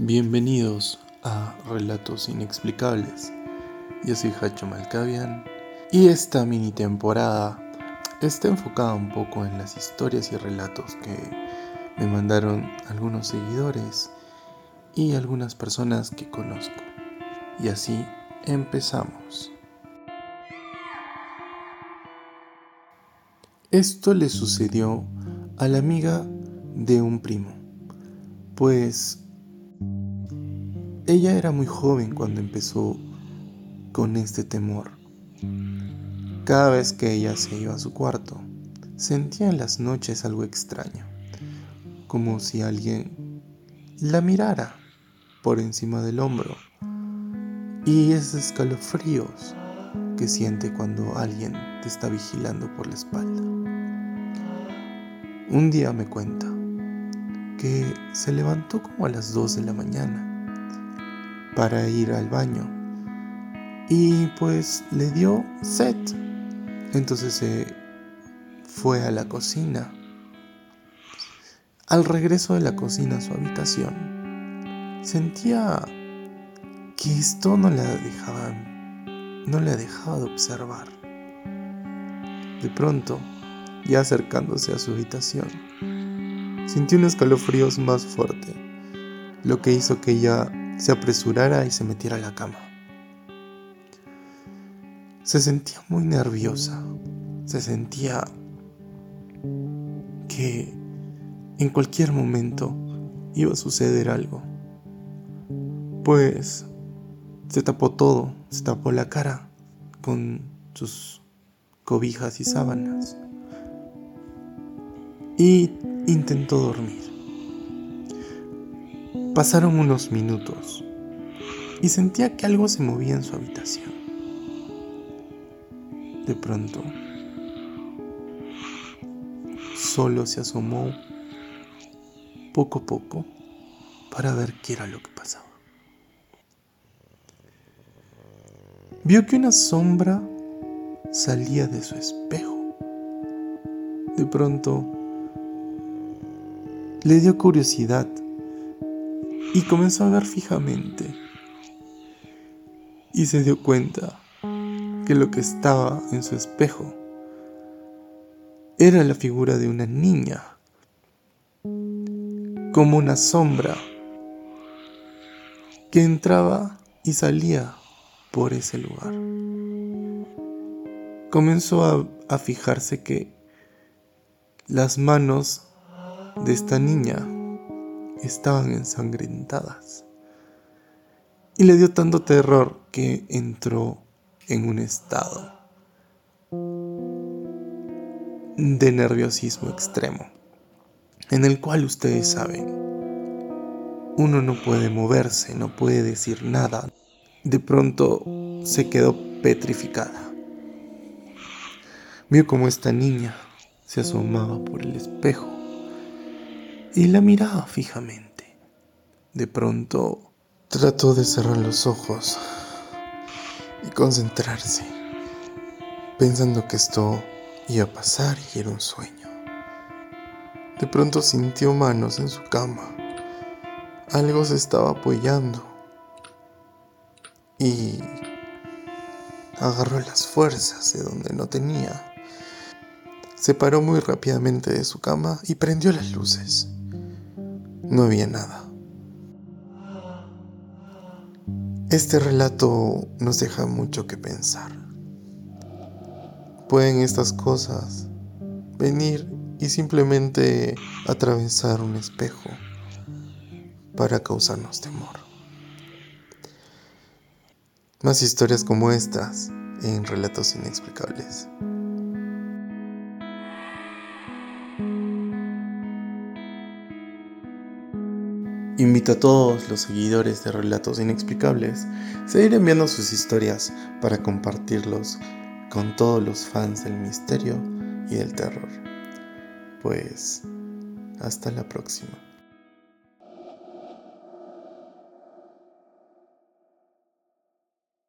Bienvenidos a Relatos Inexplicables. Yo soy Hacho Malkavian y esta mini temporada está enfocada un poco en las historias y relatos que me mandaron algunos seguidores y algunas personas que conozco. Y así empezamos. Esto le sucedió a la amiga de un primo, pues ella era muy joven cuando empezó con este temor. Cada vez que ella se iba a su cuarto, sentía en las noches algo extraño, como si alguien la mirara por encima del hombro y esos escalofríos que siente cuando alguien te está vigilando por la espalda. Un día me cuenta que se levantó como a las 2 de la mañana para ir al baño. Y pues le dio sed. Entonces se fue a la cocina. Al regreso de la cocina a su habitación, sentía que esto no la dejaba no le dejaba de observar. De pronto, ya acercándose a su habitación, sintió un escalofrío más fuerte, lo que hizo que ella se apresurara y se metiera a la cama. Se sentía muy nerviosa, se sentía que en cualquier momento iba a suceder algo. Pues se tapó todo, se tapó la cara con sus cobijas y sábanas y intentó dormir. Pasaron unos minutos y sentía que algo se movía en su habitación. De pronto, solo se asomó poco a poco para ver qué era lo que pasaba. Vio que una sombra salía de su espejo. De pronto, le dio curiosidad y comenzó a ver fijamente. Y se dio cuenta que lo que estaba en su espejo era la figura de una niña, como una sombra que entraba y salía por ese lugar. Comenzó a, a fijarse que las manos de esta niña estaban ensangrentadas. Y le dio tanto terror que entró en un estado de nerviosismo extremo, en el cual ustedes saben, uno no puede moverse, no puede decir nada. De pronto se quedó petrificada. Vio como esta niña se asomaba por el espejo y la miraba fijamente. De pronto trató de cerrar los ojos y concentrarse, pensando que esto iba a pasar y era un sueño. De pronto sintió manos en su cama. Algo se estaba apoyando y agarró las fuerzas de donde no tenía. Se paró muy rápidamente de su cama y prendió las luces. No había nada. Este relato nos deja mucho que pensar. Pueden estas cosas venir y simplemente atravesar un espejo para causarnos temor. Más historias como estas en relatos inexplicables. Invito a todos los seguidores de Relatos Inexplicables a seguir enviando sus historias para compartirlos con todos los fans del misterio y del terror. Pues, hasta la próxima.